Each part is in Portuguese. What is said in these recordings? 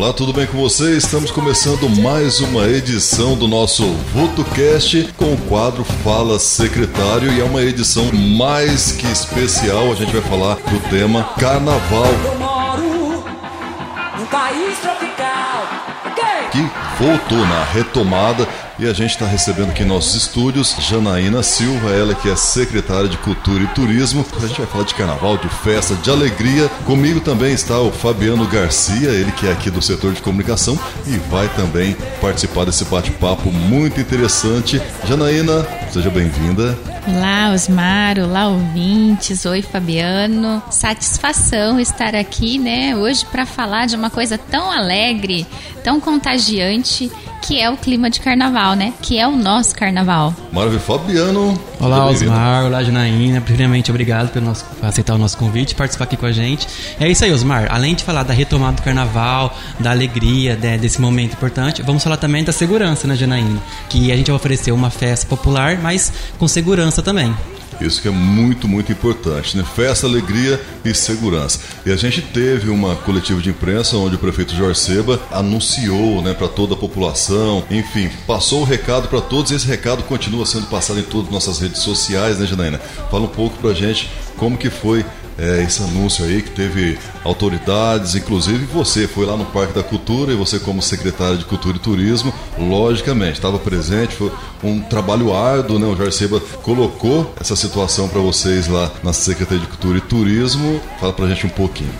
Olá, tudo bem com você? Estamos começando mais uma edição do nosso VotoCast com o quadro Fala Secretário e é uma edição mais que especial. A gente vai falar do tema Carnaval. Eu moro num país tropical. Ok? que voltou na retomada e a gente está recebendo aqui em nossos estúdios Janaína Silva, ela que é secretária de Cultura e Turismo. A gente vai falar de carnaval, de festa, de alegria. Comigo também está o Fabiano Garcia, ele que é aqui do setor de comunicação e vai também participar desse bate-papo muito interessante. Janaína, seja bem-vinda. Olá, Osmar, olá, ouvintes. Oi, Fabiano. Satisfação estar aqui, né, hoje para falar de uma coisa tão alegre, tão contagiante, que é o clima de carnaval, né? Que é o nosso carnaval. Maravilha, Fabiano. Olá. Osmar. Olá, Janaína. Primeiramente, obrigado por, nosso- por aceitar o nosso convite e participar aqui com a gente. É isso aí, Osmar. Além de falar da retomada do carnaval, da alegria, né, desse momento importante, vamos falar também da segurança, né, Janaína? Que a gente vai oferecer uma festa popular, mas com segurança também. Isso que é muito, muito importante, né? Festa, alegria e segurança. E a gente teve uma coletiva de imprensa onde o prefeito Jorge Seba anunciou, né, para toda a população, enfim, passou o recado para todos esse recado continua sendo passado em todas as nossas redes sociais, né, Janaína? Fala um pouco pra gente como que foi é, esse anúncio aí que teve autoridades, inclusive você foi lá no Parque da Cultura e você como secretário de Cultura e Turismo, logicamente, estava presente, foi um trabalho árduo, né? O Seba colocou essa situação para vocês lá na Secretaria de Cultura e Turismo. Fala pra gente um pouquinho.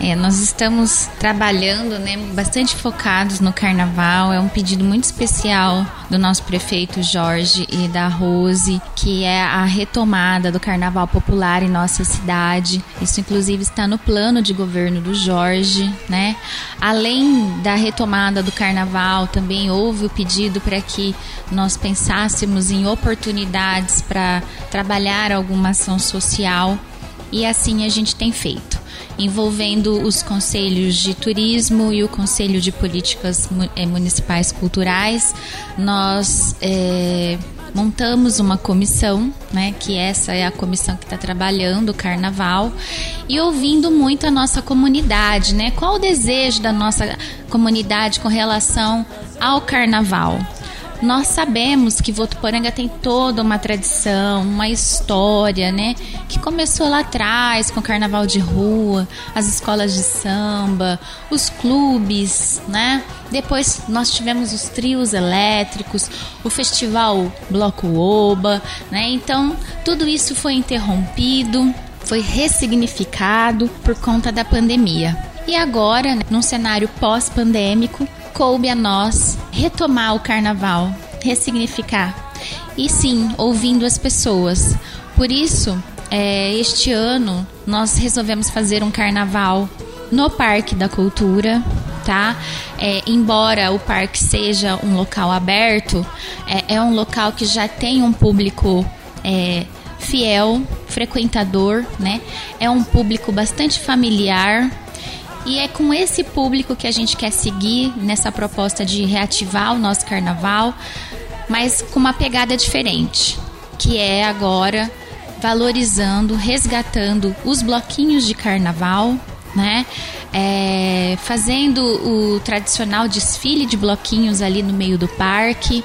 É, nós estamos trabalhando, né, bastante focados no carnaval. É um pedido muito especial do nosso prefeito Jorge e da Rose, que é a retomada do carnaval popular em nossa cidade. Isso, inclusive, está no plano de governo do Jorge, né? Além da retomada do carnaval, também houve o pedido para que nós pensássemos em oportunidades para trabalhar alguma ação social e assim a gente tem feito, envolvendo os conselhos de turismo e o conselho de políticas eh, municipais culturais. Nós eh, montamos uma comissão, né, que essa é a comissão que está trabalhando o carnaval e ouvindo muito a nossa comunidade, né? Qual o desejo da nossa comunidade com relação ao carnaval? Nós sabemos que Votuporanga tem toda uma tradição, uma história, né? Que começou lá atrás com o carnaval de rua, as escolas de samba, os clubes, né? Depois nós tivemos os trios elétricos, o festival Bloco Oba, né? Então, tudo isso foi interrompido, foi ressignificado por conta da pandemia. E agora, né, num cenário pós-pandêmico, coube a nós retomar o carnaval, ressignificar. E sim, ouvindo as pessoas. Por isso, é, este ano nós resolvemos fazer um carnaval no Parque da Cultura, tá? É, embora o parque seja um local aberto, é, é um local que já tem um público é, fiel, frequentador, né? É um público bastante familiar, e é com esse público que a gente quer seguir nessa proposta de reativar o nosso carnaval, mas com uma pegada diferente, que é agora valorizando, resgatando os bloquinhos de carnaval, né? É, fazendo o tradicional desfile de bloquinhos ali no meio do parque.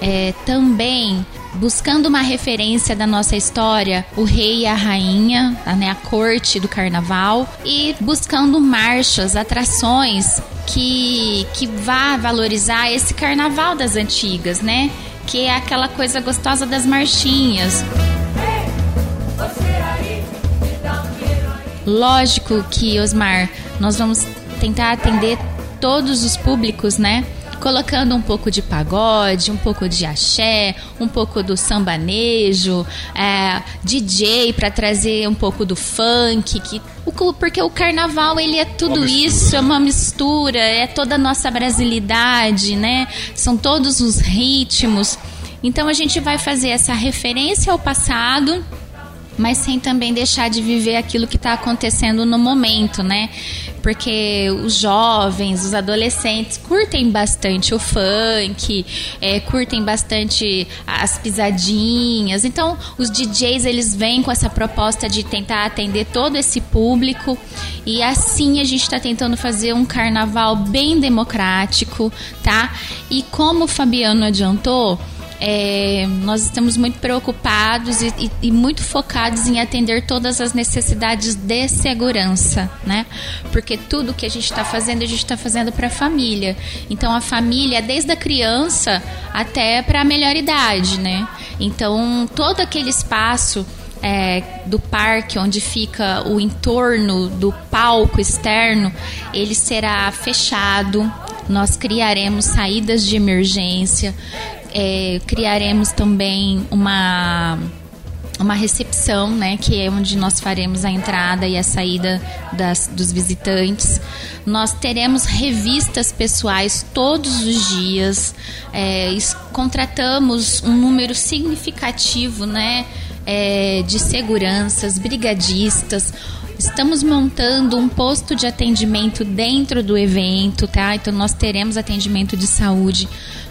É, também buscando uma referência da nossa história, o rei e a rainha, né, a corte do carnaval, e buscando marchas, atrações que, que vá valorizar esse carnaval das antigas, né? Que é aquela coisa gostosa das marchinhas. Lógico que, Osmar, nós vamos tentar atender todos os públicos, né? Colocando um pouco de pagode, um pouco de axé, um pouco do sambanejo, é, DJ para trazer um pouco do funk, que, o- porque o carnaval ele é tudo Uma isso, é uma mistura, é toda a nossa brasilidade, né? São todos os ritmos. Então a gente vai fazer essa referência ao passado mas sem também deixar de viver aquilo que está acontecendo no momento, né? Porque os jovens, os adolescentes curtem bastante o funk, é, curtem bastante as pisadinhas. Então, os DJs eles vêm com essa proposta de tentar atender todo esse público e assim a gente está tentando fazer um carnaval bem democrático, tá? E como o Fabiano adiantou, é, nós estamos muito preocupados e, e, e, muito focados em atender todas as necessidades de segurança, né? Porque tudo que a gente está fazendo, a gente está fazendo para a família. Então, a família, desde a criança até para a melhor idade, né? Então, todo aquele espaço é, do parque, onde fica o entorno do palco externo, ele será fechado. Nós criaremos saídas de emergência, é, criaremos também uma uma recepção, né, que é onde nós faremos a entrada e a saída das, dos visitantes. Nós teremos revistas pessoais todos os dias. É, contratamos um número significativo, né, é, de seguranças, brigadistas. Estamos montando um posto de atendimento dentro do evento, tá? Então nós teremos atendimento de saúde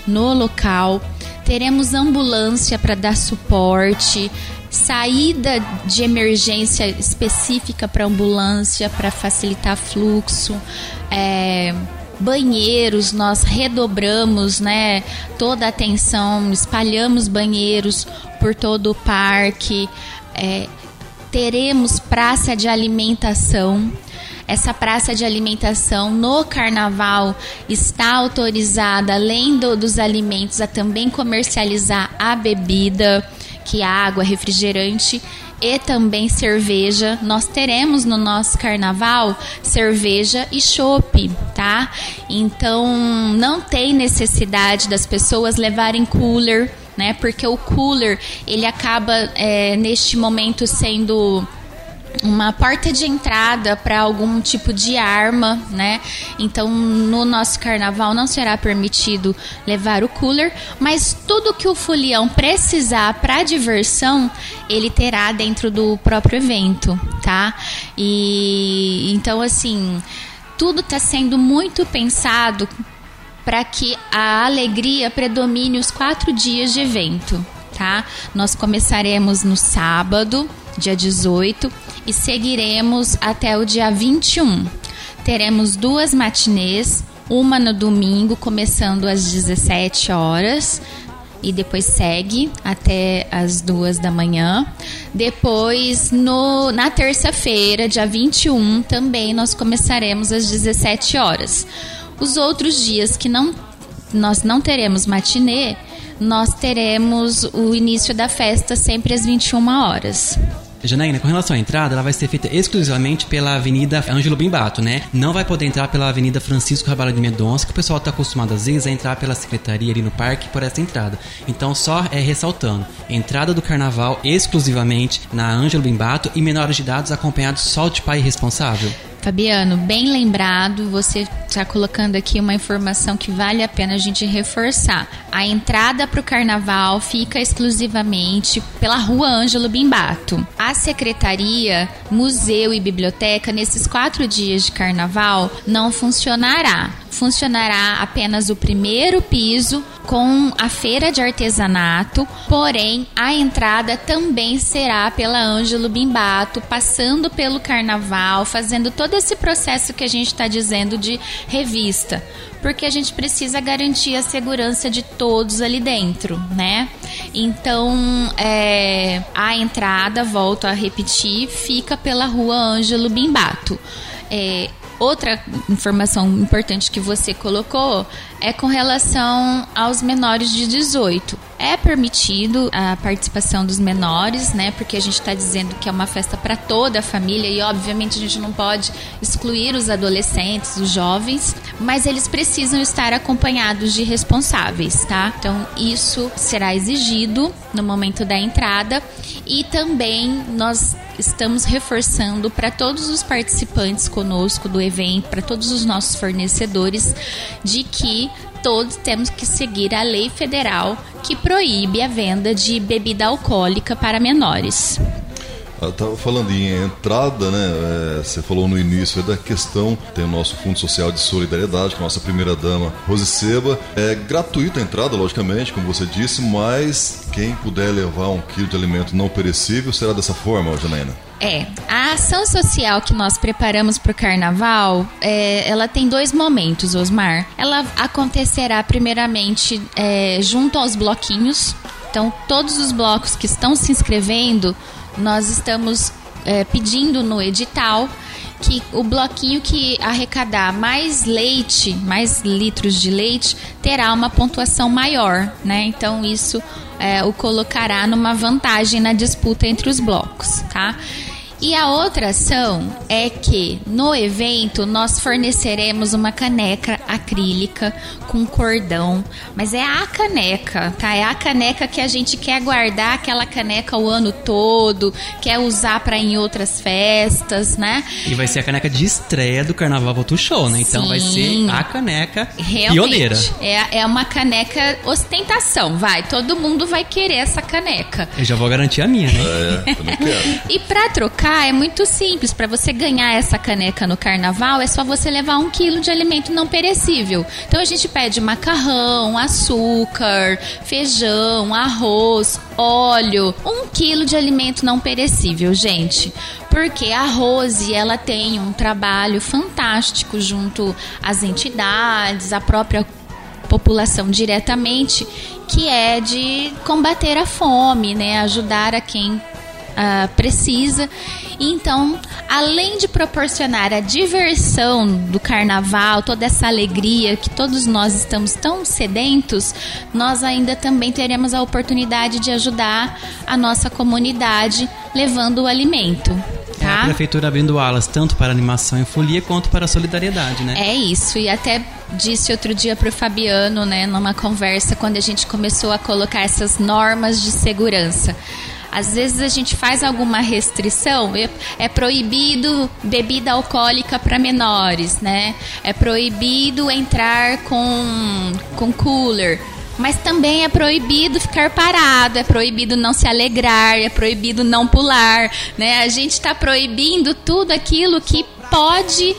no local. Teremos ambulância para dar suporte, saída de emergência específica para ambulância para facilitar fluxo. É, banheiros, nós redobramos né, toda a atenção, espalhamos banheiros por todo o parque. É, teremos praça de alimentação essa praça de alimentação no carnaval está autorizada, além do, dos alimentos, a também comercializar a bebida, que é água, refrigerante e também cerveja. Nós teremos no nosso carnaval cerveja e chopp, tá? Então não tem necessidade das pessoas levarem cooler, né? Porque o cooler ele acaba é, neste momento sendo uma porta de entrada para algum tipo de arma, né? Então, no nosso carnaval não será permitido levar o cooler, mas tudo que o folião precisar para diversão, ele terá dentro do próprio evento, tá? E então assim, tudo está sendo muito pensado para que a alegria predomine os quatro dias de evento, tá? Nós começaremos no sábado, dia 18, e seguiremos até o dia 21. Teremos duas matinês, uma no domingo, começando às 17 horas e depois segue até as duas da manhã. Depois, no, na terça-feira, dia 21, também nós começaremos às 17 horas. Os outros dias que não, nós não teremos matinê, nós teremos o início da festa sempre às 21 horas. Janaína, com relação à entrada, ela vai ser feita exclusivamente pela Avenida Ângelo Bimbato, né? Não vai poder entrar pela Avenida Francisco Rabalho de Mendonça, que o pessoal está acostumado às vezes a entrar pela secretaria ali no parque por essa entrada. Então, só é ressaltando: entrada do carnaval exclusivamente na Ângelo Bimbato e menores de idade acompanhados só de pai responsável. Fabiano, bem lembrado, você está colocando aqui uma informação que vale a pena a gente reforçar. A entrada para o carnaval fica exclusivamente pela Rua Ângelo Bimbato. A secretaria, museu e biblioteca, nesses quatro dias de carnaval, não funcionará funcionará apenas o primeiro piso com a feira de artesanato, porém a entrada também será pela Ângelo Bimbato, passando pelo carnaval, fazendo todo esse processo que a gente está dizendo de revista, porque a gente precisa garantir a segurança de todos ali dentro, né? Então, é, a entrada, volto a repetir, fica pela rua Ângelo Bimbato. É, Outra informação importante que você colocou é com relação aos menores de 18. É permitido a participação dos menores, né? Porque a gente está dizendo que é uma festa para toda a família e, obviamente, a gente não pode excluir os adolescentes, os jovens, mas eles precisam estar acompanhados de responsáveis, tá? Então, isso será exigido no momento da entrada e também nós estamos reforçando para todos os participantes conosco do evento, para todos os nossos fornecedores, de que todos temos que seguir a lei federal que proíbe a venda de bebida alcoólica para menores. Eu tava falando em entrada, né? É, você falou no início da questão, tem o nosso Fundo Social de Solidariedade, com a nossa primeira dama, Rose Seba. É gratuita a entrada, logicamente, como você disse, mas quem puder levar um quilo de alimento não perecível será dessa forma, Janaína? É, a ação social que nós preparamos para o carnaval, é, ela tem dois momentos, Osmar. Ela acontecerá primeiramente é, junto aos bloquinhos. Então, todos os blocos que estão se inscrevendo, nós estamos é, pedindo no edital que o bloquinho que arrecadar mais leite, mais litros de leite, terá uma pontuação maior, né? Então isso é, o colocará numa vantagem na disputa entre os blocos, tá? E a outra ação é que no evento nós forneceremos uma caneca acrílica com cordão, mas é a caneca, tá? É a caneca que a gente quer guardar aquela caneca o ano todo, quer usar para em outras festas, né? E vai ser a caneca de estreia do Carnaval Voto Show, né? Então Sim. vai ser a caneca Realmente, pioneira. É, é uma caneca ostentação, vai. Todo mundo vai querer essa caneca. Eu já vou garantir a minha, né? É, também quero. E pra trocar é muito simples. Pra você ganhar essa caneca no carnaval, é só você levar um quilo de alimento não perecível. Então a gente pede macarrão, açúcar, feijão, arroz, óleo, um quilo de alimento não perecível, gente. Porque a Rose, ela tem um trabalho fantástico junto às entidades, à própria população diretamente, que é de combater a fome, né? Ajudar a quem ah, precisa. Então, além de proporcionar a diversão do carnaval, toda essa alegria que todos nós estamos tão sedentos, nós ainda também teremos a oportunidade de ajudar a nossa comunidade levando o alimento. É a Tá? prefeitura abrindo alas tanto para animação e folia quanto para a solidariedade, né? É isso, e até disse outro dia pro Fabiano, né, numa conversa, quando a gente começou a colocar essas normas de segurança. Às vezes a gente faz alguma restrição, é, é proibido bebida alcoólica para menores, né? É proibido entrar com, com cooler. Mas também é proibido ficar parado, é proibido não se alegrar, é proibido não pular, né? A gente está proibindo tudo aquilo que pode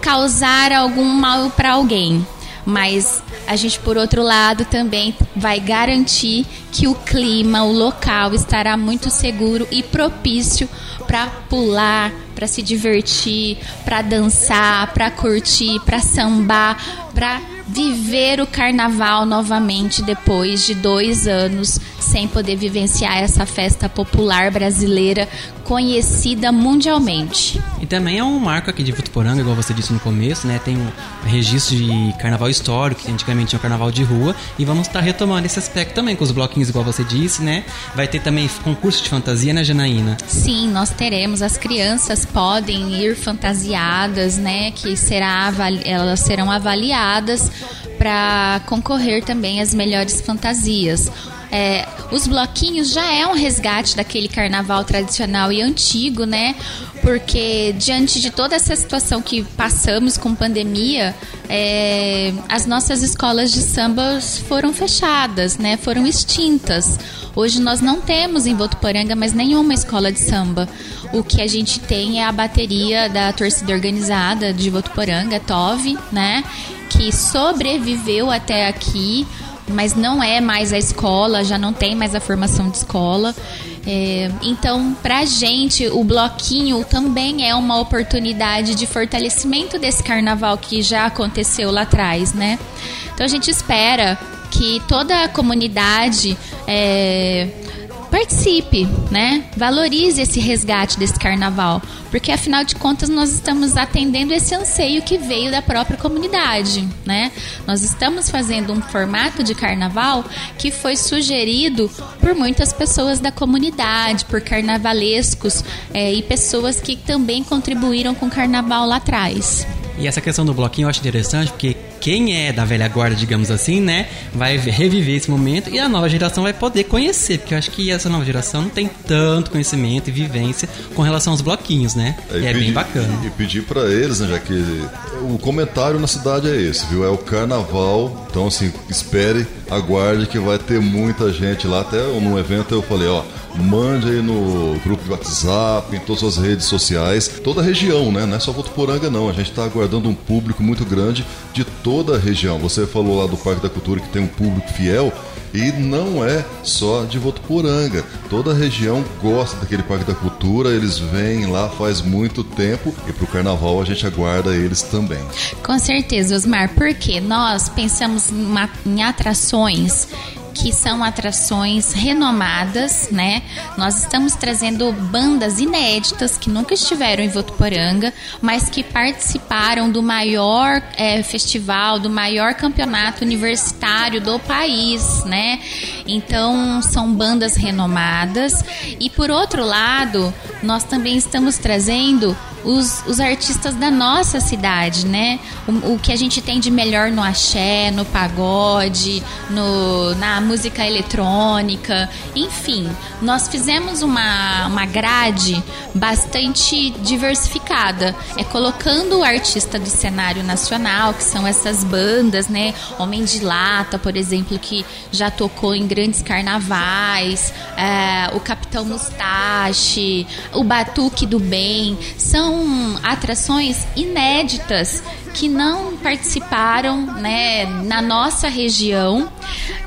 causar algum mal para alguém. Mas a gente, por outro lado, também vai garantir que o clima, o local estará muito seguro e propício para pular, para se divertir, para dançar, para curtir, para sambar, para viver o carnaval novamente depois de dois anos sem poder vivenciar essa festa popular brasileira conhecida mundialmente. E também é um marco aqui de Votuporanga, igual você disse no começo, né? Tem um registro de carnaval histórico, que antigamente tinha um carnaval de rua, e vamos estar retomando esse aspecto também, com os bloquinhos, igual você disse, né? Vai ter também concurso de fantasia, né, Janaína? Sim, nós teremos. As crianças podem ir fantasiadas, né? Que será elas serão avaliadas para concorrer também às melhores fantasias. É, os bloquinhos já é um resgate daquele carnaval tradicional e antigo, né? Porque diante de toda essa situação que passamos com pandemia, é, as nossas escolas de samba foram fechadas, né? Foram extintas. Hoje nós não temos em Votuporanga mais nenhuma escola de samba. O que a gente tem é a bateria da torcida organizada de Votuporanga, TOV, né? Que sobreviveu até aqui mas não é mais a escola, já não tem mais a formação de escola. É, então, pra gente, o bloquinho também é uma oportunidade de fortalecimento desse carnaval que já aconteceu lá atrás, né? Então a gente espera que toda a comunidade é, participe, né? Valorize esse resgate desse carnaval, porque afinal de contas nós estamos atendendo esse anseio que veio da própria comunidade, né? Nós estamos fazendo um formato de carnaval que foi sugerido por muitas pessoas da comunidade, por carnavalescos é, e pessoas que também contribuíram com o carnaval lá atrás. E essa questão do bloquinho eu acho interessante, porque quem é da velha guarda, digamos assim, né, vai reviver esse momento e a nova geração vai poder conhecer, porque eu acho que essa nova geração não tem tanto conhecimento e vivência com relação aos bloquinhos, né? É, E é pedir- bem bacana. E pedir pra eles, né, já que o comentário na cidade é esse, viu? É o carnaval. Então, assim, espere aguarde que vai ter muita gente lá. Até num evento eu falei, ó, mande aí no grupo de WhatsApp, em todas as redes sociais, toda a região, né? Não é só Votuporanga não, a gente está aguardando um público muito grande de toda a região. Você falou lá do Parque da Cultura que tem um público fiel, e não é só de Votuporanga. Toda a região gosta daquele Parque da Cultura, eles vêm lá faz muito tempo e para o carnaval a gente aguarda eles também. Com certeza, Osmar, porque nós pensamos em atrações que são atrações renomadas, né? Nós estamos trazendo bandas inéditas que nunca estiveram em Votuporanga, mas que participaram do maior é, festival, do maior campeonato universitário do país, né? Então são bandas renomadas e por outro lado nós também estamos trazendo os, os artistas da nossa cidade, né? O, o, que a gente tem de melhor no axé, no pagode, no, na música eletrônica, enfim. Nós fizemos uma, uma grade bastante diversificada, é colocando o artista do cenário nacional, que são essas bandas, né? Homem de Lata, por exemplo, que já tocou em grandes carnavais, é, o Capitão Mustache, o Batuque do Bem, são atrações inéditas que não participaram né, na nossa região.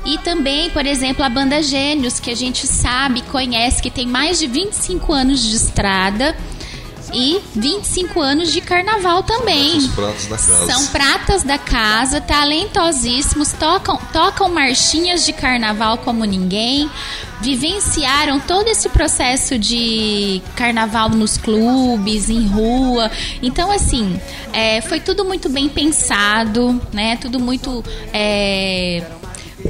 E também, por exemplo, a banda Gênios, que a gente sabe, conhece, que tem mais de 25 anos de estrada e 25 anos de carnaval também. Os pratos da casa. São pratas da casa, talentosíssimos, tocam, tocam marchinhas de carnaval como ninguém, vivenciaram todo esse processo de carnaval nos clubes, em rua. Então, assim, é, foi tudo muito bem pensado, né? Tudo muito. É,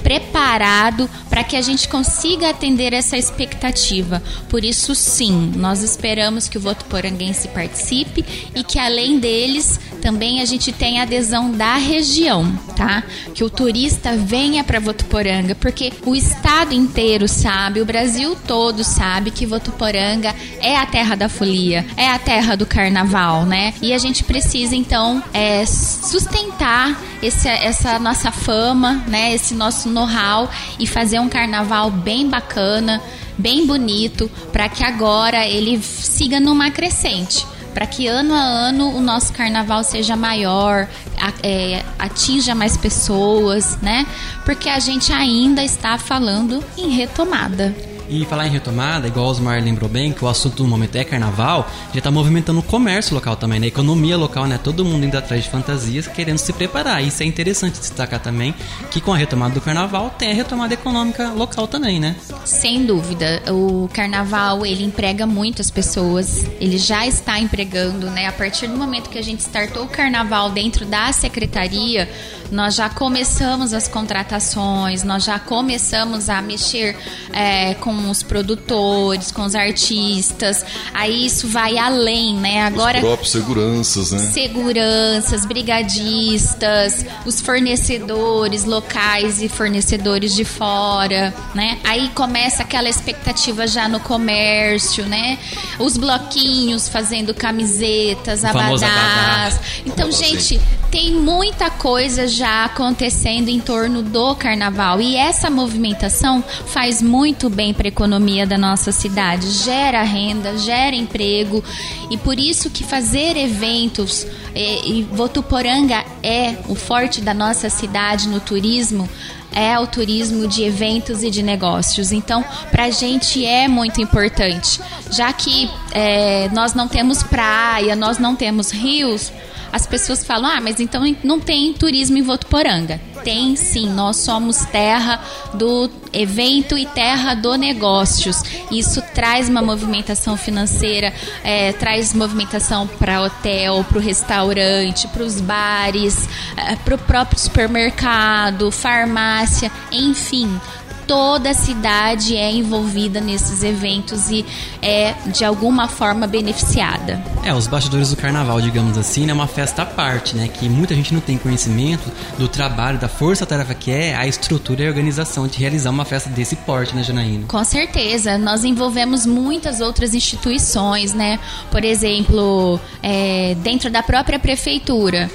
preparado para que a gente consiga atender essa expectativa. Por isso, sim, nós esperamos que o voto poranguense participe e que além deles também a gente tenha adesão da região, tá? Que o turista venha para Votuporanga, porque o estado inteiro sabe, o Brasil todo sabe que Votuporanga é a terra da folia, é a terra do carnaval, né? E a gente precisa então é, sustentar esse, essa nossa fama, né? Esse nosso know-how e fazer um carnaval bem bacana, bem bonito, para que agora ele siga numa crescente para que ano a ano o nosso carnaval seja maior, é, atinja mais pessoas, né? Porque a gente ainda está falando em retomada. E falar em retomada, igual o Osmar lembrou bem, que o assunto do momento é carnaval, já está movimentando o comércio local também, né? A economia local, né? Todo mundo indo atrás de fantasias, querendo se preparar. Isso é interessante destacar também, que com a retomada do carnaval tem a retomada econômica local também, né? Sem dúvida. O carnaval, ele emprega muitas pessoas, ele já está empregando, né? A partir do momento que a gente startou o carnaval dentro da secretaria, nós já começamos as contratações, nós já começamos a mexer é, com os produtores, com os artistas. Aí isso vai além, né? Agora os próprios seguranças, né? Seguranças, brigadistas, os fornecedores locais e fornecedores de fora, né? Aí começa aquela expectativa já no comércio, né? Os bloquinhos fazendo camisetas, abadás. Então, gente, tem muita coisa já acontecendo em torno do carnaval e essa movimentação faz muito bem para economia da nossa cidade, gera renda, gera emprego. E por isso que fazer eventos e, e Votuporanga é o forte da nossa cidade no turismo é o turismo de eventos e de negócios. Então, para a gente é muito importante, já que é, nós não temos praia, nós não temos rios as pessoas falam: ah, mas então não tem turismo em Votuporanga. Tem sim, nós somos terra do evento e terra do negócios. Isso traz uma movimentação financeira, é, traz movimentação para hotel, para o restaurante, para os bares, é, para o próprio supermercado, farmácia, enfim toda a cidade é envolvida nesses eventos e é de alguma forma beneficiada. É, os bastidores do carnaval, digamos assim, é uma festa à parte, né? Que muita gente não tem conhecimento do trabalho, da força-tarefa que é a estrutura e a organização de realizar uma festa desse porte, né, Janaína? Com certeza. Nós envolvemos muitas outras instituições, né? Por exemplo, é, dentro da própria prefeitura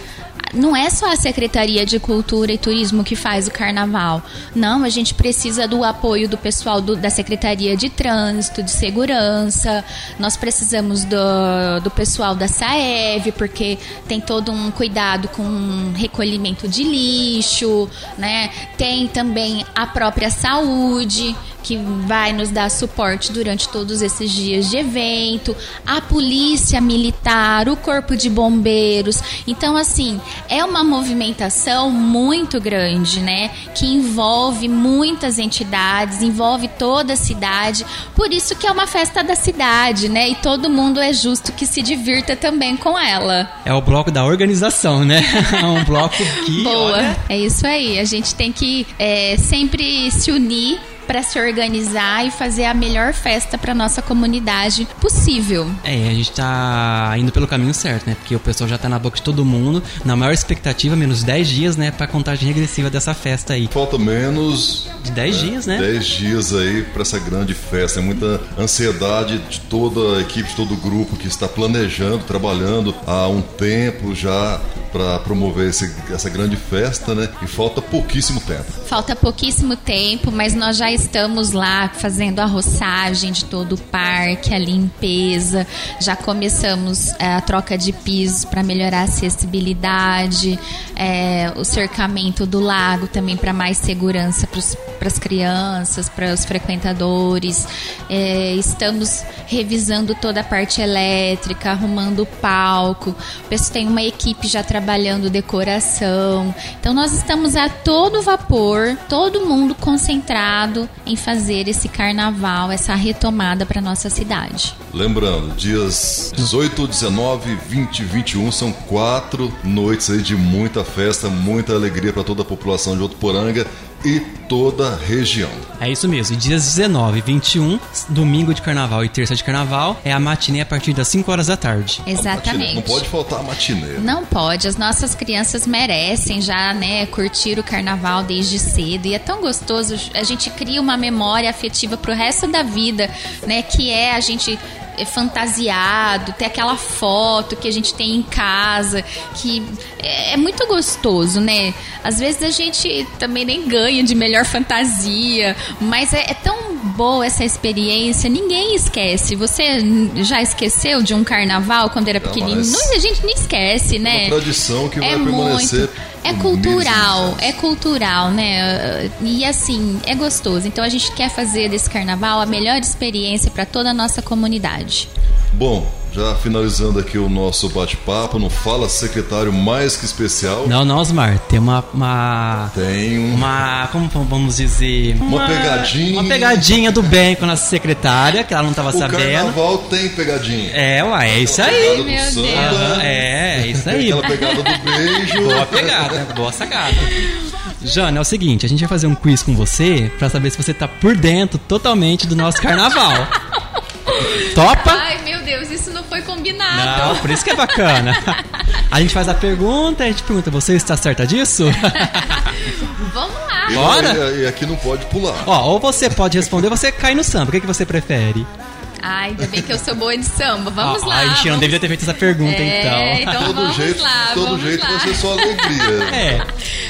não é só a Secretaria de Cultura e Turismo que faz o carnaval. Não, a gente precisa do apoio do pessoal do, da Secretaria de Trânsito, de Segurança. Nós precisamos do, do pessoal da SAEV, porque tem todo um cuidado com recolhimento de lixo, né? Tem também a própria saúde que vai nos dar suporte durante todos esses dias de evento, a polícia militar, o corpo de bombeiros. Então, assim, é uma movimentação muito grande, né? Que envolve muitas entidades, envolve toda a cidade. Por isso que é uma festa da cidade, né? E todo mundo é justo que se divirta também com ela. É o bloco da organização, né? É um bloco que. Boa, olha, é isso aí. A gente tem que é, sempre se unir para se organizar e fazer a melhor festa para nossa comunidade possível. É, a gente tá indo pelo caminho certo, né? Porque o pessoal já tá na boca de todo mundo. Na maior expectativa, menos 10 dias, né? Pra contagem regressiva dessa festa aí. Falta menos De 10 dias, né? 10 dias aí para essa grande festa. É muita ansiedade de toda a equipe, de todo o grupo que está planejando, trabalhando há um tempo já para promover esse- essa grande festa, né? E falta pouquíssimo tempo. Falta pouquíssimo tempo, mas nós já estamos lá fazendo a roçagem de todo o parque, a limpeza. Já começamos é, a troca de pisos para melhorar a acessibilidade, é, o cercamento do lago também para mais segurança para as crianças, para os frequentadores. É, estamos revisando toda a parte elétrica, arrumando o palco. Tem uma equipe já trabalhando decoração. Então nós estamos a todo vapor, todo mundo concentrado em fazer esse carnaval, essa retomada para nossa cidade. Lembrando, dias 18, 19, 20 e 21 são quatro noites de muita festa, muita alegria para toda a população de Votuporanga e toda a região. É isso mesmo. E dias 19 e 21, domingo de carnaval e terça de carnaval, é a matinê a partir das 5 horas da tarde. Exatamente. Não pode faltar a matinê. Não pode, as nossas crianças merecem já, né, curtir o carnaval desde cedo. E é tão gostoso, a gente cria uma memória afetiva pro resto da vida, né, que é a gente fantasiado, ter aquela foto que a gente tem em casa, que é é muito gostoso, né? Às vezes a gente também nem ganha de melhor fantasia, mas é, é tão boa essa experiência, ninguém esquece. Você já esqueceu de um carnaval quando era pequenininho? Não, a gente não esquece, né? uma tradição que vai é permanecer muito. É por cultural, e é cultural, né? E assim, é gostoso. Então a gente quer fazer desse carnaval a melhor experiência para toda a nossa comunidade. Bom, já finalizando aqui o nosso bate-papo, no Fala Secretário mais que especial, Não, não, Osmar. Tem uma. Uma. tem um- uma como vamos dizer? Uma pegadinha. Uma pegadinha do bem com a nossa secretária, que ela não tava o sabendo. carnaval tem pegadinha. É, ué, é isso aí. meu samba, Deus. Aham, é, é isso aí. aquela pegada do beijo. Boa pegada, boa sacada. Jana, é o seguinte, a gente vai fazer um quiz com você pra saber se você tá por dentro totalmente do nosso carnaval. Topa? Ai, meu Deus, isso não foi combinado. Não, por isso que é bacana. A gente faz a pergunta, a gente pergunta, você está certa disso? Vamos lá. Bora? E, aqui não pode pular. Ó, ou você pode responder, ou você cai no samba. O que, que você prefere? Ai, ainda bem que eu sou boa de samba. Vamos Ah, lá. A gente não deveria ter feito essa pergunta, É, então. então todo vamos jeito, lá, todo vamos jeito lá. ser só alegria. É,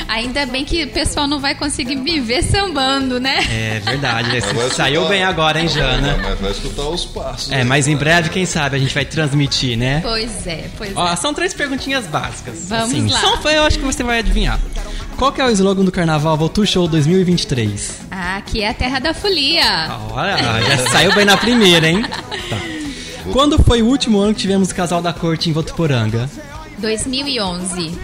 Ainda bem que o pessoal não vai conseguir me ver sambando, né? é verdade. Mas vai Saiu escutar- bem agora, hein, Jana? Mas vai escutar os passos. É, né? mas em breve, quem sabe, a gente vai transmitir, né? Pois é, pois Ó, é. são três perguntinhas básicas. Vamos assim, lá. São, eu acho que você vai adivinhar. Qual que é o slogan do Carnaval Voltu Show 2023? Ah, aqui é a terra da folia. Olha, já saiu bem na primeira, hein? Tá. Quando foi o último ano que tivemos o casal da corte em Votuporanga? 2011.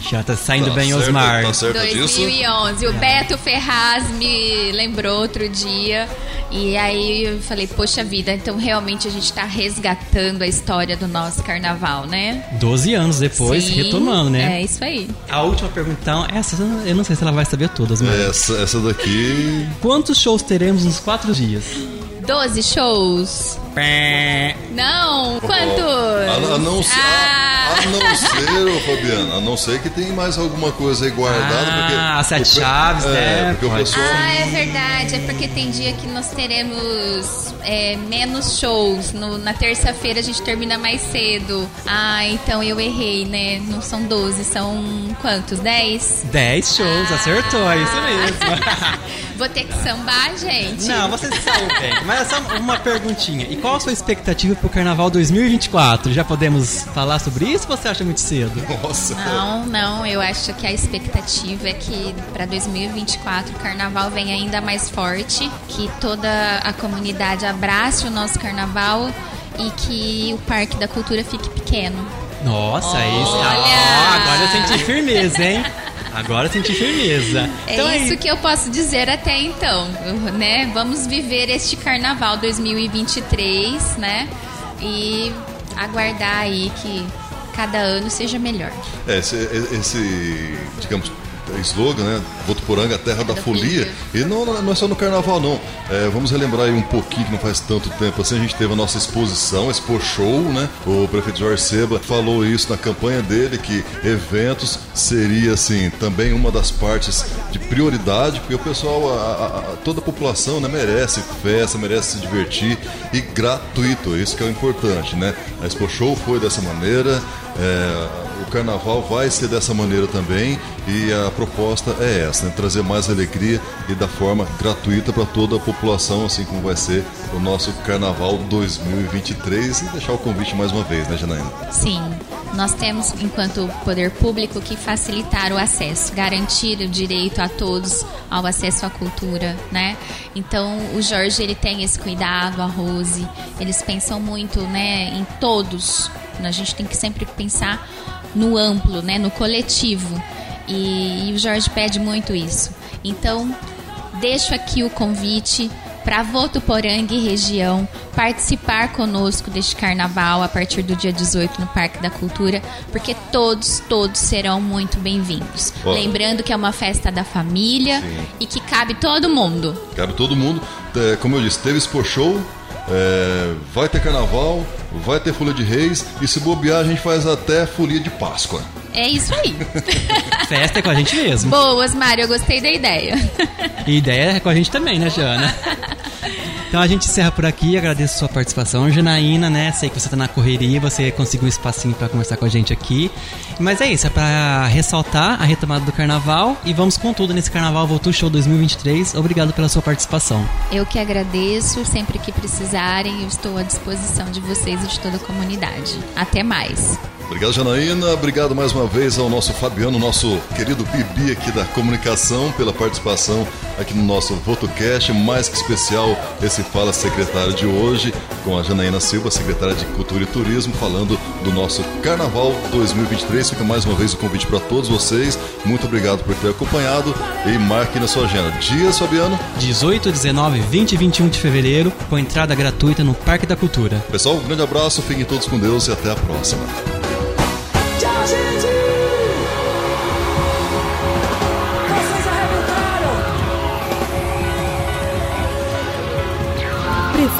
Já tá saindo Tá bem, certo, Osmar. Tá certo disso? 2011. O Beto Ferraz me lembrou outro dia. E aí eu falei, poxa vida, então realmente a gente tá resgatando a história do nosso carnaval, né? 12 anos depois, Sim, retomando, né? É isso aí. A última pergunta, então, essa eu não sei se ela vai saber todas, mas... Essa, essa daqui. Quantos shows teremos nos quatro dias? 12 shows. Pé. Não, quantos? A, a não, Ah, a, A não ser, ô, Fabiano, a não ser que tem mais alguma coisa aí guardada. Ah, porque sete chaves, é, né? Porque o pessoal. Ah, é verdade. É porque tem dia que nós teremos é, menos shows. No- na terça-feira a gente termina mais cedo. Ah, então eu errei, né? Não são 12, são quantos? 10? 10 shows, acertou, é isso mesmo. Vou ter que sambar, gente. Não, você saiu bem. Mas é só uma perguntinha. E qual a sua expectativa pro Carnaval 2024? Já podemos falar sobre isso ou você acha muito cedo? Nossa. Não, não, eu acho que a expectativa é que para 2024 o carnaval venha ainda mais forte, que toda a comunidade abrace o nosso carnaval e que o Parque da Cultura fique pequeno. Nossa, é isso. Olha! Ah, agora eu senti firmeza, hein? Agora senti firmeza. É Então isso que eu posso dizer até então, né? Vamos viver este carnaval 2023, né? E aguardar aí que cada ano seja melhor. É, esse, esse, digamos, slogan, né? Votuporanga, terra da da folia. folia. E não, não é só no carnaval, não. É, vamos relembrar aí um pouquinho, que não faz tanto tempo assim, a gente teve a nossa exposição, Expo Show, né? O prefeito Jorge Seba falou isso na campanha dele, que eventos seria, assim, também uma das partes de prioridade, porque o pessoal, a- a- toda a população, né, merece festa, merece se divertir e gratuito, isso que é o importante, né? A Expo Show foi dessa maneira, é, carnaval vai ser dessa maneira também e a proposta é essa, né? trazer mais alegria e da forma gratuita para toda a população, assim como vai ser o nosso carnaval 2023 e deixar o convite mais uma vez, né, Janaína? Sim, nós temos, enquanto poder público, que facilitar o acesso, garantir o direito a todos ao acesso à cultura, né? Então, o Jorge ele tem esse cuidado, a Rose, eles pensam muito, né, em todos. A gente tem que sempre pensar no amplo, né, no coletivo. E, e o Jorge pede muito isso. Então, deixo aqui o convite para Votuporanga e região participar conosco deste carnaval a partir do dia 18 no Parque da Cultura, porque todos, todos serão muito bem-vindos. Lembrando que é uma festa da família Sim. e que cabe todo mundo. Cabe todo mundo. É, como eu disse, teve Expo Show, é, vai ter carnaval, vai ter folia de reis e se bobear a gente faz até folia de Páscoa. É isso aí. Festa é com a gente mesmo. Boas, Mário, eu gostei da ideia. E ideia é com a gente também, né, Jana? Então a gente encerra por aqui, agradeço a sua participação, Janaína, né? Sei que você tá na correria, você conseguiu um espacinho pra conversar com a gente aqui. Mas é isso, é pra ressaltar a retomada do carnaval e vamos com tudo nesse carnaval Voltou Show 2023. Obrigado pela sua participação. Eu que agradeço, sempre que precisarem, eu estou à disposição de vocês e de toda a comunidade. Até mais. Obrigado, Janaína. Obrigado mais uma vez ao nosso Fabiano, nosso querido Bibi aqui da comunicação, pela participação aqui no nosso VotoCast. Mais que especial, esse Fala Secretário de hoje, com a Janaína Silva, secretária de Cultura e Turismo, falando do nosso Carnaval 2023. Fica mais uma vez o convite para todos vocês. Muito obrigado por ter acompanhado e marque na sua agenda. Dias, Fabiano. 18, 19, 20 e 21 de fevereiro, com entrada gratuita no Parque da Cultura. Pessoal, um grande abraço, fiquem todos com Deus e até a próxima.